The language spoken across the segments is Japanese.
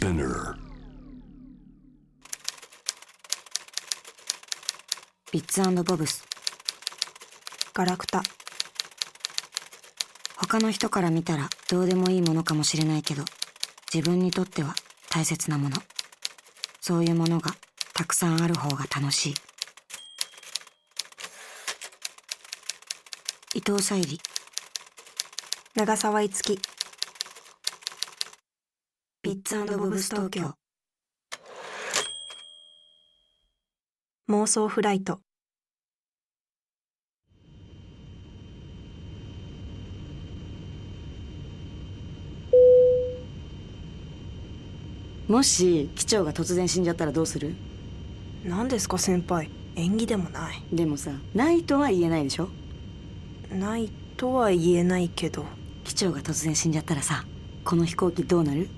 Spinner. ビッツボブス。ガラクタ。他の人から見たらどうでもいいものかもしれないけど自分にとっては大切なもの。そういうものがたくさんある方が楽しい。伊藤沙莉。長澤いつきッツボブス東京。妄想フライト。もし機長が突然死んじゃったらどうする？何ですか先輩。演技でもない。でもさないとは言えないでしょ？ないとは言えないけど。機長が突然死んじゃったらさこの飛行機どうなる？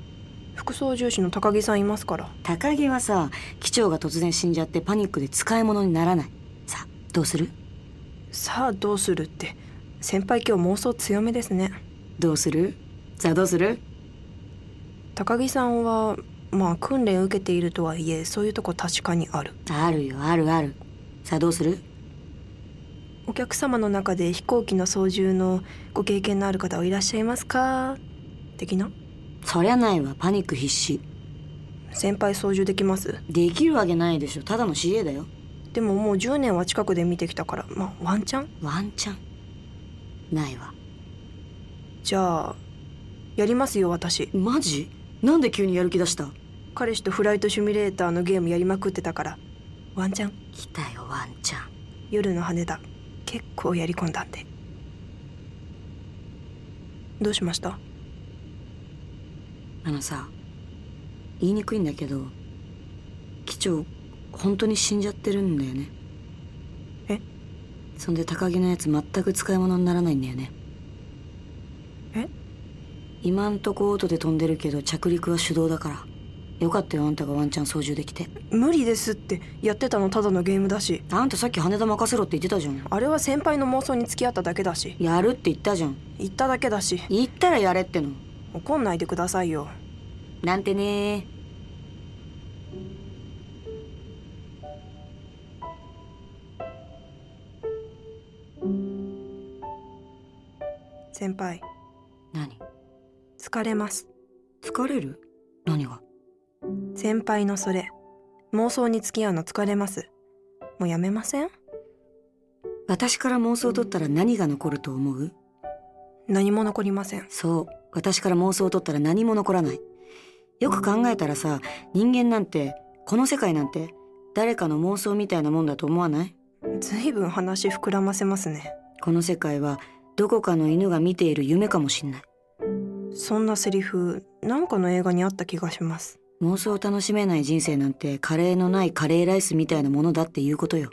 副操縦士の高木さんいますから。高木はさ機長が突然死んじゃってパニックで使い物にならない。さあどうする？さあどうするって先輩今日妄想強めですね。どうする？さあどうする？高木さんはまあ訓練受けているとはいえそういうとこ確かにある。あるよあるある。さあどうする？お客様の中で飛行機の操縦のご経験のある方はいらっしゃいますか？的な？そりゃないわ。パニック必至。先輩操縦できます？できるわけないでしょ。ただの CA だよ。でももう10年は近くで見てきたから。まあワンチャン？ワンチャン。ないわ。じゃあやりますよ私。マジ？なんで急にやる気出した？彼氏とフライトシミュレーターのゲームやりまくってたから。ワンチャン。来たよワンチャン。夜の羽田結構やり込んだんで。どうしました？あのさ言いにくいんだけど機長本当に死んじゃってるんだよね。え？そんで高木のやつ全く使い物にならないんだよね。え？今んとこオートで飛んでるけど着陸は手動だから。よかったよあんたがワンチャン操縦できて。無理ですって。やってたのただのゲームだし。あんたさっき羽田任せろって言ってたじゃん。あれは先輩の妄想に付き合っただけだし。やるって言ったじゃん。言っただけだし。言ったらやれっての怒んないでくださいよ。なんてね。先輩。何？疲れます。疲れる？何が？先輩のそれ。妄想に付き合うの。疲れます。もうやめません？私から妄想を取ったら何が残ると思う？何も残りません。そう私から妄想を取ったら何も残らない。よく考えたらさ人間なんてこの世界なんて誰かの妄想みたいなもんだと思わない？ずいぶん話膨らませますね。この世界はどこかの犬が見ている夢かもしんない。そんなセリフなんかの映画にあった気がします。妄想を楽しめない人生なんてカレーのないカレーライスみたいなものだっていうことよ。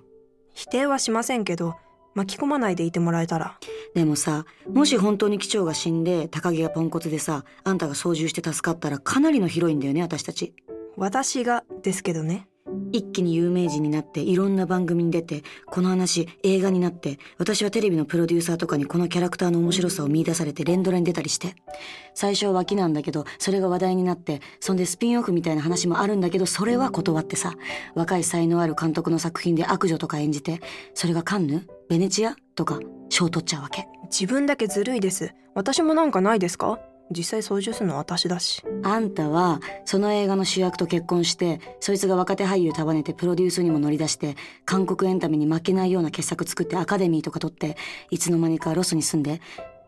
否定はしませんけど巻き込まないでいてもらえたら。でもさもし本当に機長が死んで高木がポンコツでさあんたが操縦して助かったらかなりのヒロインだよね私たち。私がですけどね一気に有名人になっていろんな番組に出てこの話映画になって私はテレビのプロデューサーとかにこのキャラクターの面白さを見出されて連ドラに出たりして最初は脇なんだけどそれが話題になってそんでスピンオフみたいな話もあるんだけどそれは断ってさ若い才能ある監督の作品で悪女とか演じてそれがカンヌ？ベネチア？とか賞取っちゃうわけ。自分だけずるいです。私もなんかないですか？実際操縦するのは私だし。あんたはその映画の主役と結婚してそいつが若手俳優束ねてプロデュースにも乗り出して韓国エンタメに負けないような傑作作ってアカデミーとか取っていつの間にかロスに住んで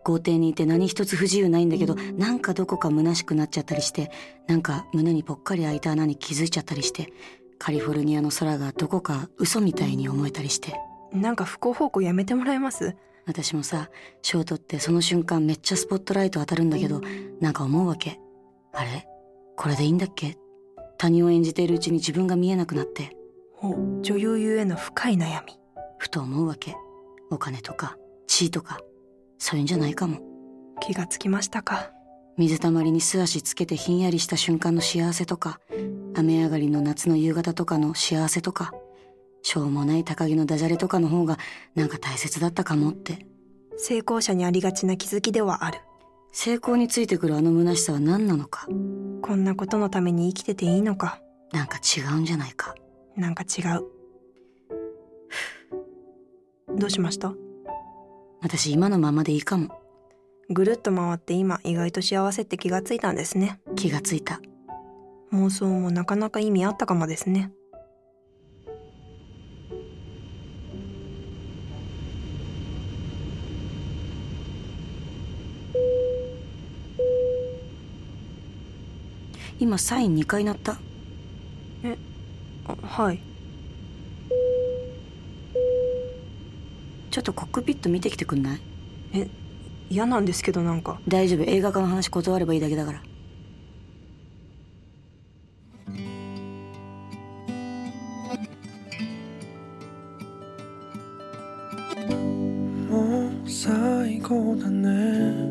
豪邸にいて何一つ不自由ないんだけどなんかどこか虚しくなっちゃったりしてなんか胸にぽっかり開いた穴に気づいちゃったりしてカリフォルニアの空がどこか嘘みたいに思えたりして。なんか不幸方向やめてもらえます？私もさ賞取ってその瞬間めっちゃスポットライト当たるんだけどなんか思うわけ。あれ？これでいいんだっけ？他人を演じているうちに自分が見えなくなって。お女優ゆえの深い悩み。ふと思うわけ。お金とか地位とか。そういうんじゃないかも。気がつきましたか。水たまりに素足つけてひんやりした瞬間の幸せとか雨上がりの夏の夕方とかの幸せとかしょうもない高木のダジャレとかの方がなんか大切だったかもって。成功者にありがちな気づきではある。成功についてくるあの虚しさは何なのか。こんなことのために生きてていいのか。なんか違うんじゃないか。なんか違う。どうしました？私今のままでいいかも。ぐるっと回って今意外と幸せって気がついたんですね。気がついた。妄想もなかなか意味あったかもですね今サイン2回鳴った。あはい。ちょっとコックピット見てきてくんない？え嫌なんですけどなんか。大丈夫。映画化の話断ればいいだけだから。もう最後だね。君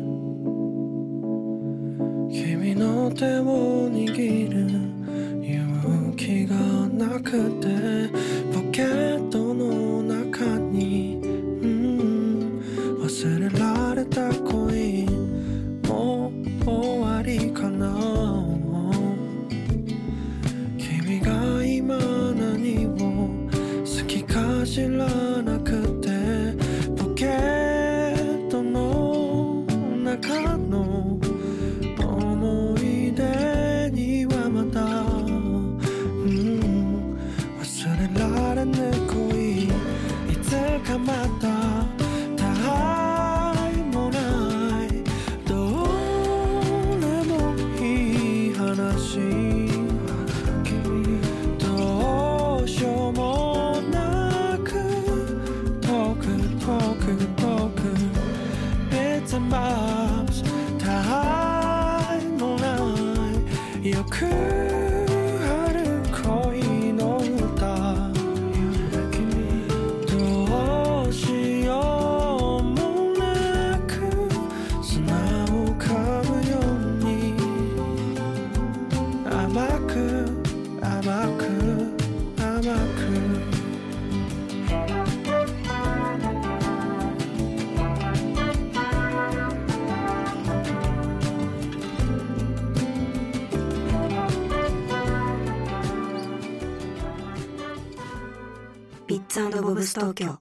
の手を握る勇気がなくてポケット somebody ツボブス東京